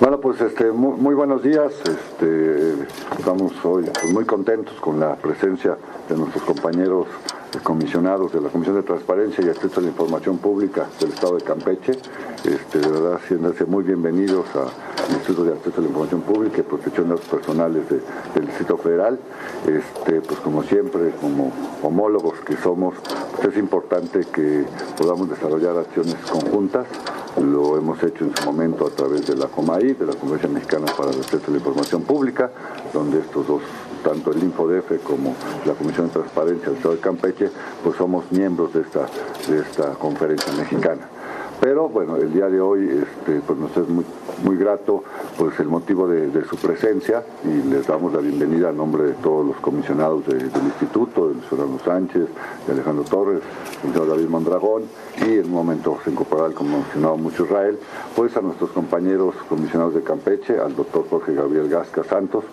Bueno, pues este, muy, buenos días. Este, estamos hoy pues, muy contentos con la presencia de nuestros compañeros comisionados de la Comisión de Transparencia y Acceso a la Información Pública del Estado de Campeche. Este, de verdad, siéndanse muy bienvenidos al Instituto de Acceso a la Información Pública y Protección de Datos Personales del Distrito Federal. Este, pues como siempre, como homólogos que somos, pues, es importante que podamos desarrollar acciones conjuntas lo hemos hecho en su momento a través de la COMAI, de la Convención Mexicana para el Acceso a la Información Pública, donde estos dos, tanto el InfoDF como la Comisión de Transparencia del Estado de Campeche, pues somos miembros de esta, de esta conferencia mexicana. Pero bueno, el día de hoy este, pues nos es muy, muy grato pues el motivo de, su presencia y les damos la bienvenida a nombre de todos los comisionados del instituto, del señor Sánchez, de Alejandro Torres, del señor David Mondragón y en un momento se incorporará el comisionado Mucho Israel, pues a nuestros compañeros comisionados de Campeche, al doctor Jorge Gabriel Gasca Santos,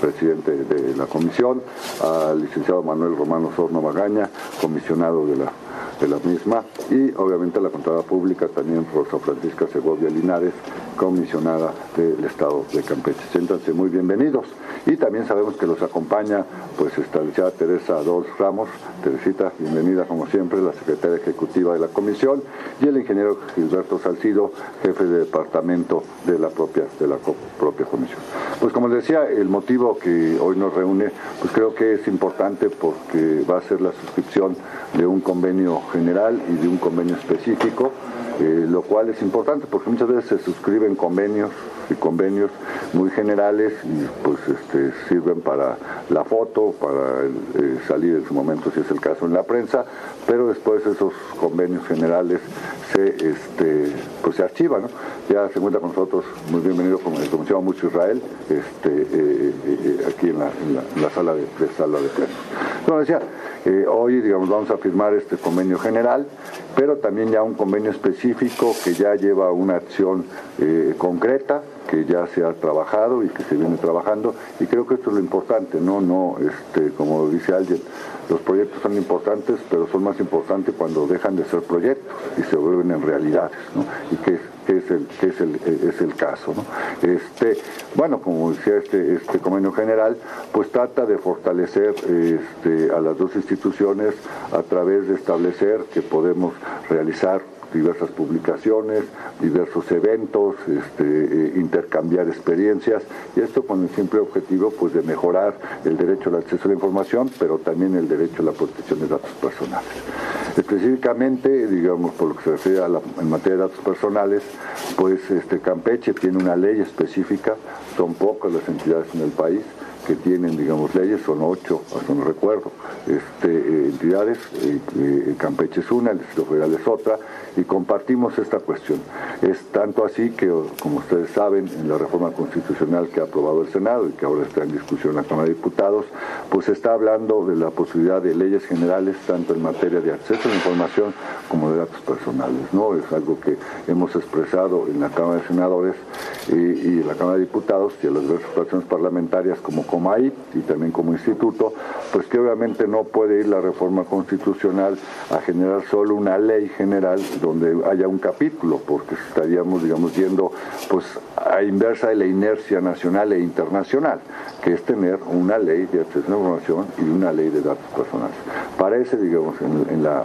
presidente de la comisión, al licenciado Manuel Romano Sorno Magaña, comisionado de la de la misma y obviamente la Contralora Pública también Rosa Francisca Segovia Linares, comisionada del Estado de Campeche. Siéntanse muy bienvenidos y también sabemos que los acompaña pues esta licenciada Teresa Dos Ramos, Teresita, bienvenida como siempre, la secretaria ejecutiva de la comisión y el ingeniero Gilberto Salcido, jefe de departamento de la propia, de la propia comisión. Pues como les decía, el motivo que hoy nos reúne, pues creo que es importante porque va a ser la suscripción de un convenio general y de un convenio específico, eh, lo cual es importante porque muchas veces se suscriben convenios y convenios muy generales y pues este, sirven para la foto, para eh, salir en su momento si es el caso en la prensa, pero después esos convenios generales se este, pues se archivan, Ya se encuentra con nosotros, muy bienvenido como el comisionado Mucho Israel, este, eh, aquí en la, sala de, sala de plenos. decía, hoy digamos vamos a firmar este convenio general, pero también ya un convenio específico que ya lleva una acción eh, concreta que ya se ha trabajado y que se viene trabajando y creo que esto es lo importante, no, no, este, como dice alguien, los proyectos son importantes, pero son más importantes cuando dejan de ser proyectos y se vuelven en realidades, ¿no? Y que, es el, que es el, es el caso, ¿no? Este, bueno, como decía este, este convenio general, pues trata de fortalecer este, a las dos instituciones a través de establecer que podemos realizar diversas publicaciones, diversos eventos, este, eh, intercambiar experiencias y esto con el simple objetivo pues de mejorar el derecho al acceso a la información, pero también el derecho a la protección de datos personales. Específicamente, digamos, por lo que se refiere a la, en materia de datos personales, pues este Campeche tiene una ley específica, son pocas las entidades en el país que tienen, digamos, leyes, son ocho, hasta no recuerdo, este, eh, entidades, eh, eh, Campeche es una, el Distrito Federal es otra, y compartimos esta cuestión. Es tanto así que, como ustedes saben, en la reforma constitucional que ha aprobado el Senado y que ahora está en discusión en la Cámara de Diputados, pues está hablando de la posibilidad de leyes generales, tanto en materia de acceso a la información como de datos personales, ¿no? Es algo que hemos expresado en la Cámara de Senadores y, en la Cámara de Diputados y en las diversas fracciones parlamentarias como COMAI y también como instituto, pues que obviamente no puede ir la reforma constitucional a generar solo una ley general donde haya un capítulo, porque estaríamos, digamos, yendo pues a inversa de la inercia nacional e internacional, que es tener una ley de acceso a la información y una ley de datos personales. Parece, digamos, en, la,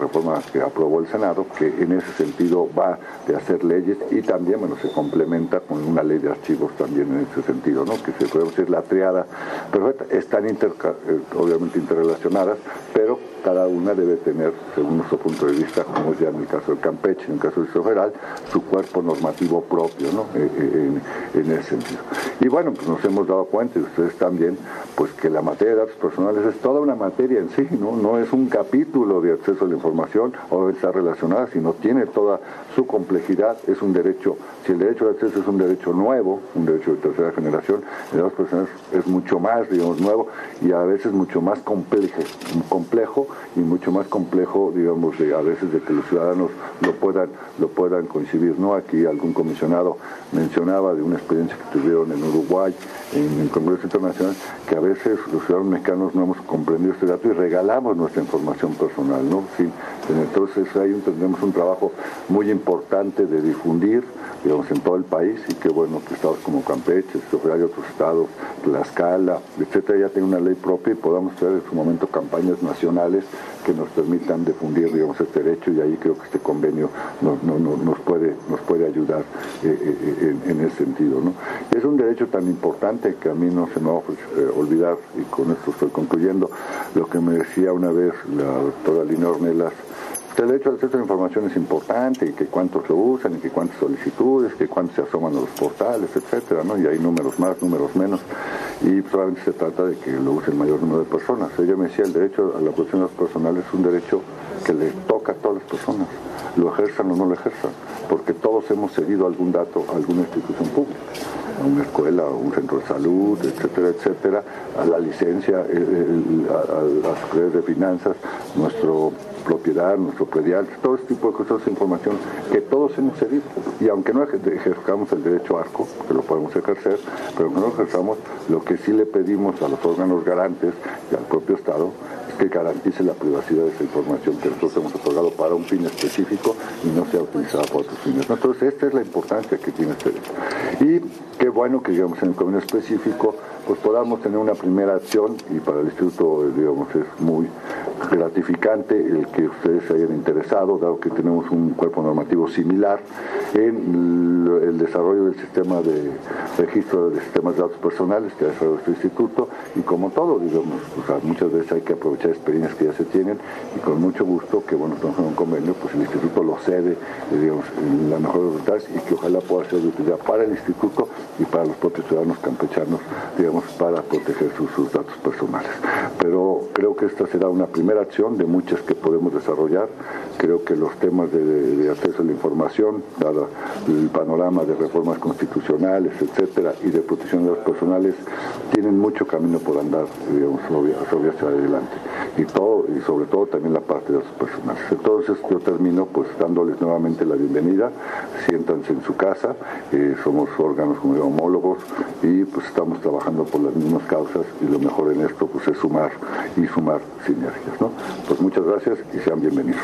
reforma que aprobó el Senado, que en ese sentido va de hacer leyes y también, bueno, se complementa con una ley de archivos también en ese sentido, ¿no? Que se puede decir la triada perfecta, están inter, eh, obviamente interrelacionadas, pero cada una debe tener, según nuestro punto de vista, como ya en el caso del Campeche, en el caso del Distrito Federal, su cuerpo normativo propio, ¿no? Eh, eh, en, ese sentido. Y bueno, pues nos hemos dado cuenta, y ustedes también, pues que la materia de datos personales es toda una materia en sí, ¿no? No es un capítulo de acceso a la información o está relacionada, sino tiene toda su complejidad, es un derecho, si el derecho de acceso es un derecho nuevo, un derecho de tercera generación, el de datos personales es mucho más, digamos, nuevo y a veces mucho más complejo, complejo y mucho más complejo, digamos, a veces de que los ciudadanos lo puedan, lo puedan. ¿no? Aquí algún comisionado mencionaba de una experiencia que tuvieron en Uruguay, en el Congreso Internacional, que a veces los ciudadanos mexicanos no hemos comprendido este dato y regalamos nuestra información personal. ¿no? Entonces ahí tenemos un trabajo muy importante de difundir digamos, en todo el país y qué bueno que estados como Campeche, hay otros estados, Tlaxcala, etcétera, ya tienen una ley propia y podamos hacer en su momento campañas nacionales que nos permitan difundir digamos, este derecho y ahí creo que este convenio nos, nos, puede, nos puede ayudar eh, eh, en, ese sentido. ¿no? Es un derecho tan importante que a mí no se me va a eh, olvidar, y con esto estoy concluyendo, lo que me decía una vez la doctora Lina Ornelas, el derecho al acceso a la información es importante y que cuántos lo usan y que cuántas solicitudes, que cuántos se asoman a los portales, etcétera, ¿no? Y hay números más, números menos y probablemente se trata de que lo use el mayor número de personas. Ella me decía, el derecho a la protección de los personales es un derecho que le toca a todas las personas, lo ejerzan o no lo ejerzan, porque todos hemos cedido algún dato a alguna institución pública a una escuela, a un centro de salud, etcétera, etcétera, a la licencia, a, las redes de finanzas, nuestro propiedad, nuestro predial, todo este tipo de cosas, información que todos hemos cedido. Y aunque no ejerzamos el derecho arco, que lo podemos ejercer, pero aunque no ejerzamos, lo que sí le pedimos a los órganos garantes y al propio Estado es que garantice la privacidad de esa información que nosotros hemos otorgado para un fin específico y no sea utilizada para otros fines. Entonces, esta es la importancia que tiene este derecho. Y qué bueno que, digamos, en el convenio específico, pues podamos tener una primera acción y para el Instituto, digamos, es muy gratificante el que ustedes se hayan interesado, dado que tenemos un cuerpo normativo similar en el desarrollo del sistema de registro de sistemas de datos personales que ha desarrollado este instituto y como todo, digamos, muchas veces hay que aprovechar experiencias que ya se tienen y con mucho gusto que, bueno, estamos en un convenio, pues el instituto lo cede, eh, digamos, en la mejor resultados y que ojalá pueda ser de utilidad para el instituto y para los propios ciudadanos campechanos, digamos, para proteger sus, sus datos personales. Pero creo que esta será una primera acción de muchas que podemos desarrollar. Creo que los temas de, acceso a la información, dado el panorama de reformas constitucionales, etcétera, y de protección de datos personales, tienen mucho camino por andar, digamos, sobre hacia adelante. Y todo, y sobre todo también la parte de datos personales. Entonces yo termino pues dándoles nuevamente la bienvenida, siéntanse en su casa, eh, somos órganos como homólogos y pues estamos trabajando por las mismas causas y lo mejor en esto pues es sumar y sumar sinergias. ¿no? Pues muchas gracias y sean bienvenidos.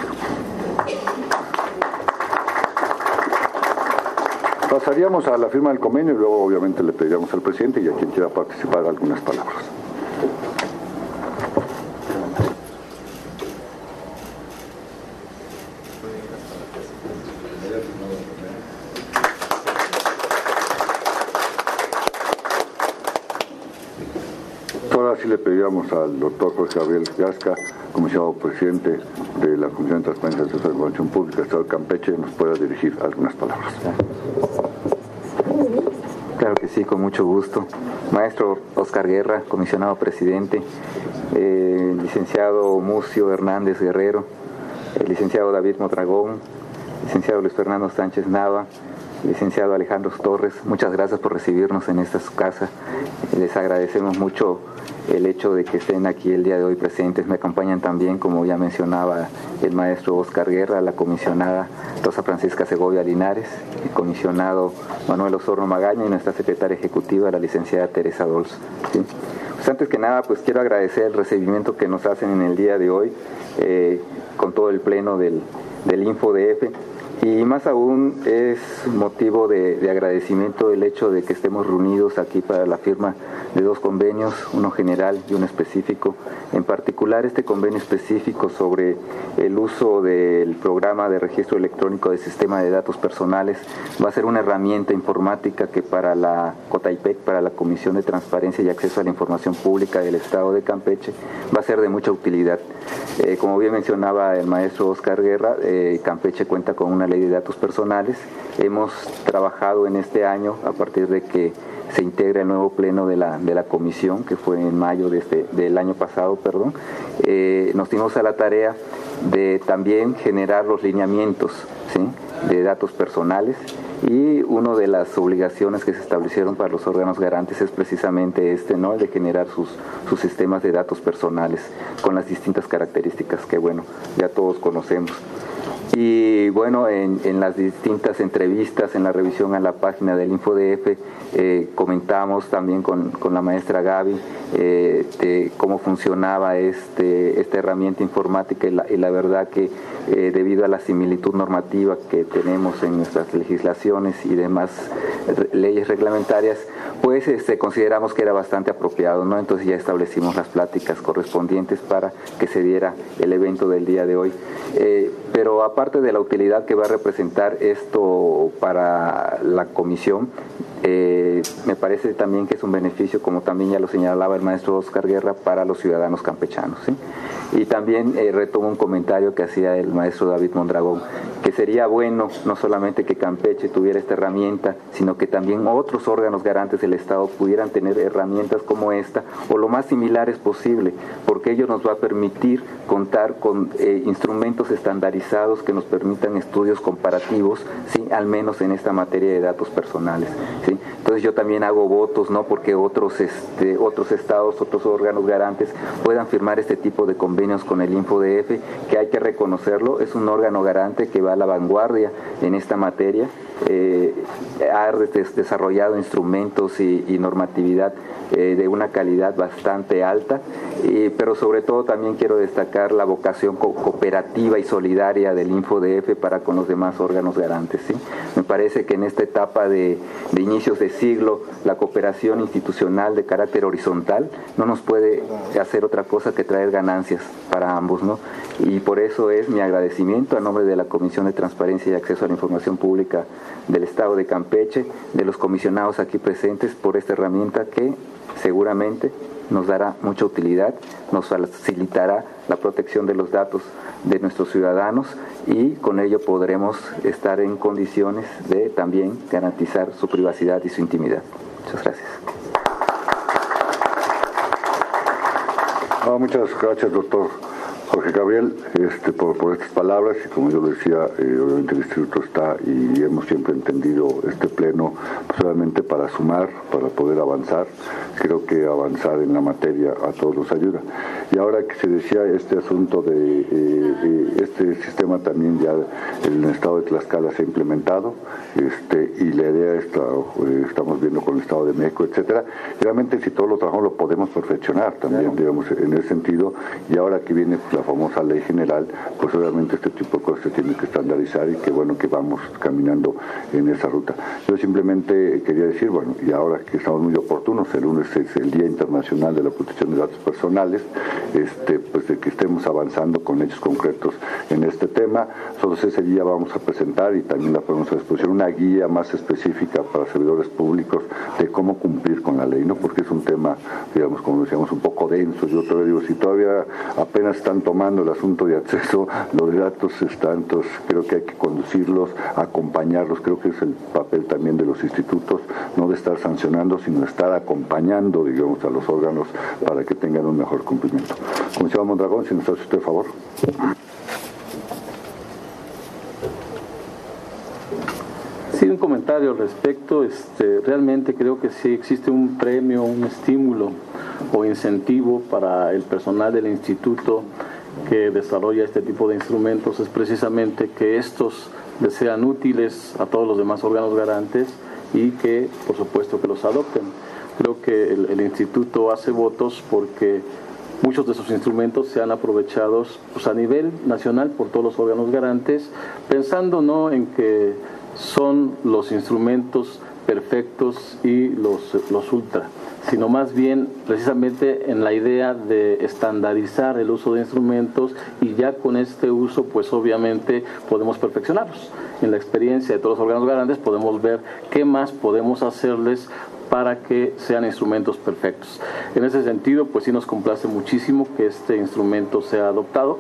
Pasaríamos a la firma del convenio y luego obviamente le pediríamos al presidente y a quien quiera participar algunas palabras. Pediríamos al doctor José Gabriel Gasca, comisionado presidente de la Comisión de Transparencia de la Información Pública, Estado de Campeche, nos pueda dirigir algunas palabras. Claro que sí, con mucho gusto. Maestro Oscar Guerra, comisionado presidente, eh, licenciado Mucio Hernández Guerrero, el licenciado David Motragón, licenciado Luis Fernando Sánchez Nava, licenciado Alejandro Torres, muchas gracias por recibirnos en esta su casa. Les agradecemos mucho el hecho de que estén aquí el día de hoy presentes. Me acompañan también, como ya mencionaba el maestro Oscar Guerra, la comisionada Rosa Francisca Segovia Linares, el comisionado Manuel Osorno Magaña y nuestra secretaria ejecutiva, la licenciada Teresa Dols. Pues antes que nada, pues quiero agradecer el recibimiento que nos hacen en el día de hoy eh, con todo el pleno del, del InfoDF y más aún es motivo de, agradecimiento el hecho de que estemos reunidos aquí para la firma de dos convenios, uno general y uno específico. En particular este convenio específico sobre el uso del programa de registro electrónico del sistema de datos personales va a ser una herramienta informática que para la COTAIPEC, para la Comisión de Transparencia y Acceso a la Información Pública del Estado de Campeche, va a ser de mucha utilidad. Eh, como bien mencionaba el maestro Oscar Guerra, eh, Campeche cuenta con una ley de datos personales. Hemos trabajado en este año a partir de que se integra el nuevo pleno de la, de la comisión, que fue en mayo de este, del año pasado, perdón. Eh, nos dimos a la tarea de también generar los lineamientos de datos personales y una de las obligaciones que se establecieron para los órganos garantes es precisamente este, ¿no? El de generar sus, sus sistemas de datos personales con las distintas características que, bueno, ya todos conocemos. Y bueno, en, las distintas entrevistas, en la revisión a la página del InfoDF, eh, comentamos también con, con, la maestra Gaby eh, de cómo funcionaba este, esta herramienta informática y la, y la verdad que eh, debido a la similitud normativa que tenemos en nuestras legislaciones y demás leyes reglamentarias, pues este, consideramos que era bastante apropiado, ¿no? Entonces ya establecimos las pláticas correspondientes para que se diera el evento del día de hoy. Eh, pero aparte de la utilidad que va a representar esto para la comisión, eh, me parece también que es un beneficio, como también ya lo señalaba el maestro Oscar Guerra, para los ciudadanos campechanos. ¿sí? Y también eh, retomo un comentario que hacía el maestro David Mondragón, que sería bueno no solamente que Campeche tuviera esta herramienta, sino que también otros órganos garantes del Estado pudieran tener herramientas como esta o lo más similares posible, porque ello nos va a permitir contar con eh, instrumentos estandarizados que nos permitan estudios comparativos. Al menos en esta materia de datos personales. ¿sí? Entonces yo también hago votos, ¿no? porque otros, este, otros estados, otros órganos garantes puedan firmar este tipo de convenios con el InfoDF, que hay que reconocerlo, es un órgano garante que va a la vanguardia en esta materia, eh, ha desarrollado instrumentos y, normatividad eh, de una calidad bastante alta, pero sobre todo también quiero destacar la vocación co cooperativa y solidaria del InfoDF para con los demás órganos garantes. ¿sí? Me parece que en esta etapa de, inicios de siglo, la cooperación institucional de carácter horizontal no nos puede hacer otra cosa que traer ganancias para ambos, ¿no? Y por eso es mi agradecimiento a nombre de la Comisión de Transparencia y Acceso a la Información Pública del Estado de Campeche, de los comisionados aquí presentes por esta herramienta que seguramente nos dará mucha utilidad, nos facilitará la protección de los datos de nuestros ciudadanos y con ello podremos estar en condiciones de también garantizar su privacidad y su intimidad. Muchas gracias. No, muchas gracias, doctor. Jorge Gabriel, este, por, por, estas palabras, y como yo decía, eh, obviamente el Instituto está y hemos siempre entendido este pleno solamente para sumar, para poder avanzar. Creo que avanzar en la materia a todos nos ayuda. Y ahora que se decía este asunto de eh, este sistema también ya en el estado de Tlaxcala se ha implementado, este, y la idea está, eh, estamos viendo con el estado de México, etcétera. Realmente si todo lo trabajamos lo podemos perfeccionar también, digamos, en ese sentido. Y ahora que viene la famosa ley general, pues obviamente este tipo de cosas se tienen que estandarizar y qué bueno que vamos caminando en esa ruta. Yo simplemente quería decir, bueno, y ahora que estamos muy oportunos, el lunes es el Día Internacional de la Protección de Datos Personales, este, pues de que estemos avanzando con hechos concretos en este tema. Nosotros ese día vamos a presentar y también la ponemos a disposición una guía más específica para servidores públicos de cómo cumplir con la ley, ¿no? Porque es un tema, digamos, como decíamos, un poco denso. Yo todavía digo, si todavía apenas están tomando el asunto de acceso, los datos están, entonces creo que hay que conducirlos, acompañarlos, creo que es el papel también de los institutos, no de estar sancionando, sino de estar acompañando, digamos, a los órganos para que tengan un mejor cumplimiento. Comisionado Mondragón, si nos hace usted favor. Sí, un comentario al respecto. Este, realmente creo que sí existe un premio, un estímulo o incentivo para el personal del instituto que desarrolla este tipo de instrumentos es precisamente que estos sean útiles a todos los demás órganos garantes y que, por supuesto, que los adopten. Creo que el instituto hace votos porque muchos de sus instrumentos se han aprovechado pues, a nivel nacional por todos los órganos garantes, pensando no en que son los instrumentos perfectos y los, los ultra, sino más bien precisamente en la idea de estandarizar el uso de instrumentos y ya con este uso pues obviamente podemos perfeccionarlos. En la experiencia de todos los órganos garantes podemos ver qué más podemos hacerles para que sean instrumentos perfectos. En ese sentido, pues sí nos complace muchísimo que este instrumento sea adoptado.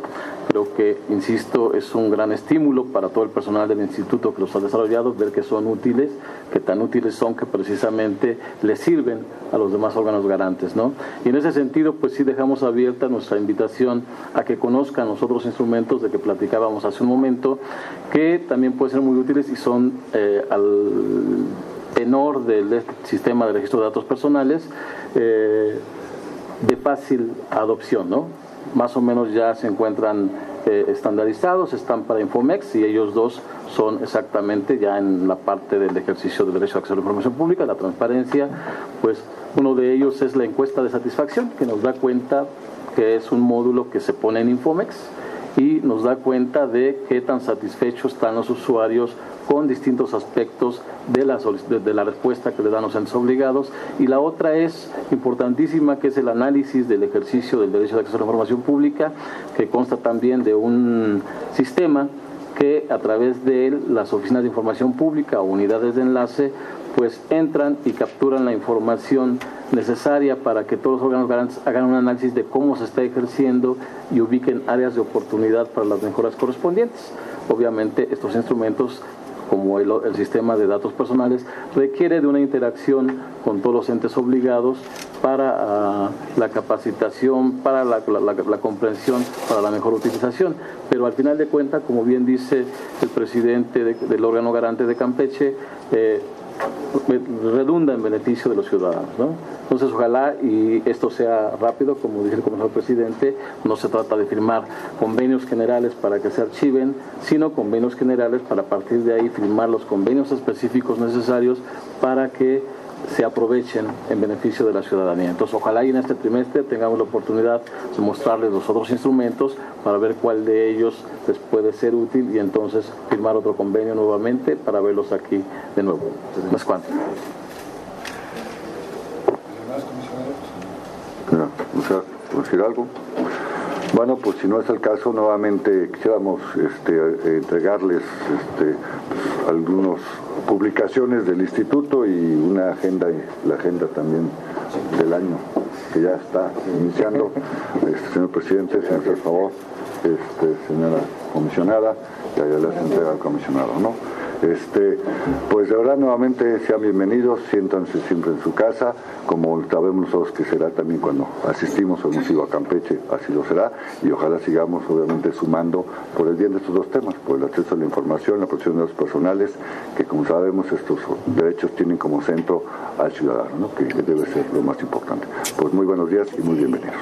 Creo que, insisto, es un gran estímulo para todo el personal del instituto que los ha desarrollado, ver que son útiles, que tan útiles son que precisamente les sirven a los demás órganos garantes. ¿no? Y en ese sentido, pues sí dejamos abierta nuestra invitación a que conozcan los otros instrumentos de que platicábamos hace un momento, que también pueden ser muy útiles y son eh, al tenor del sistema de registro de datos personales eh, de fácil adopción, ¿no? Más o menos ya se encuentran eh, estandarizados, están para Infomex y ellos dos son exactamente ya en la parte del ejercicio del derecho a acceso a la información pública, la transparencia, pues uno de ellos es la encuesta de satisfacción, que nos da cuenta que es un módulo que se pone en Infomex y nos da cuenta de qué tan satisfechos están los usuarios con distintos aspectos de la, de la respuesta que le dan los entes obligados. Y la otra es importantísima, que es el análisis del ejercicio del derecho de acceso a la información pública, que consta también de un sistema que a través de él las oficinas de información pública o unidades de enlace pues entran y capturan la información necesaria para que todos los órganos garantes hagan un análisis de cómo se está ejerciendo y ubiquen áreas de oportunidad para las mejoras correspondientes. Obviamente estos instrumentos como el, sistema de datos personales, requiere de una interacción con todos los entes obligados para ah, la capacitación, para la, comprensión, para la mejor utilización. Pero al final de cuentas, como bien dice el presidente del órgano garante de Campeche, eh, redunda en beneficio de los ciudadanos. ¿no? Entonces, ojalá y esto sea rápido, como dice el comisario presidente, no se trata de firmar convenios generales para que se archiven, sino convenios generales para a partir de ahí firmar los convenios específicos necesarios para que se aprovechen en beneficio de la ciudadanía. Entonces, ojalá y en este trimestre tengamos la oportunidad de mostrarles los otros instrumentos para ver cuál de ellos les puede ser útil y entonces firmar otro convenio nuevamente para verlos aquí de nuevo. ¿Más cuánto? decir algo? Bueno, pues si no es el caso, nuevamente quisiéramos este, entregarles este, pues, algunas publicaciones del instituto y una agenda, la agenda también del año que ya está iniciando. Este, señor presidente, si favor, este, señora comisionada, ya, ya les entrega al comisionado, ¿no? Este, pues de verdad nuevamente sean bienvenidos, siéntanse siempre en su casa, como sabemos nosotros que será también cuando asistimos o hemos ido a Campeche, así lo será, y ojalá sigamos obviamente sumando por el bien de estos dos temas, por el acceso a la información, la protección de los personales, que como sabemos estos derechos tienen como centro al ciudadano, que debe ser lo más importante. Pues muy buenos días y muy bienvenidos.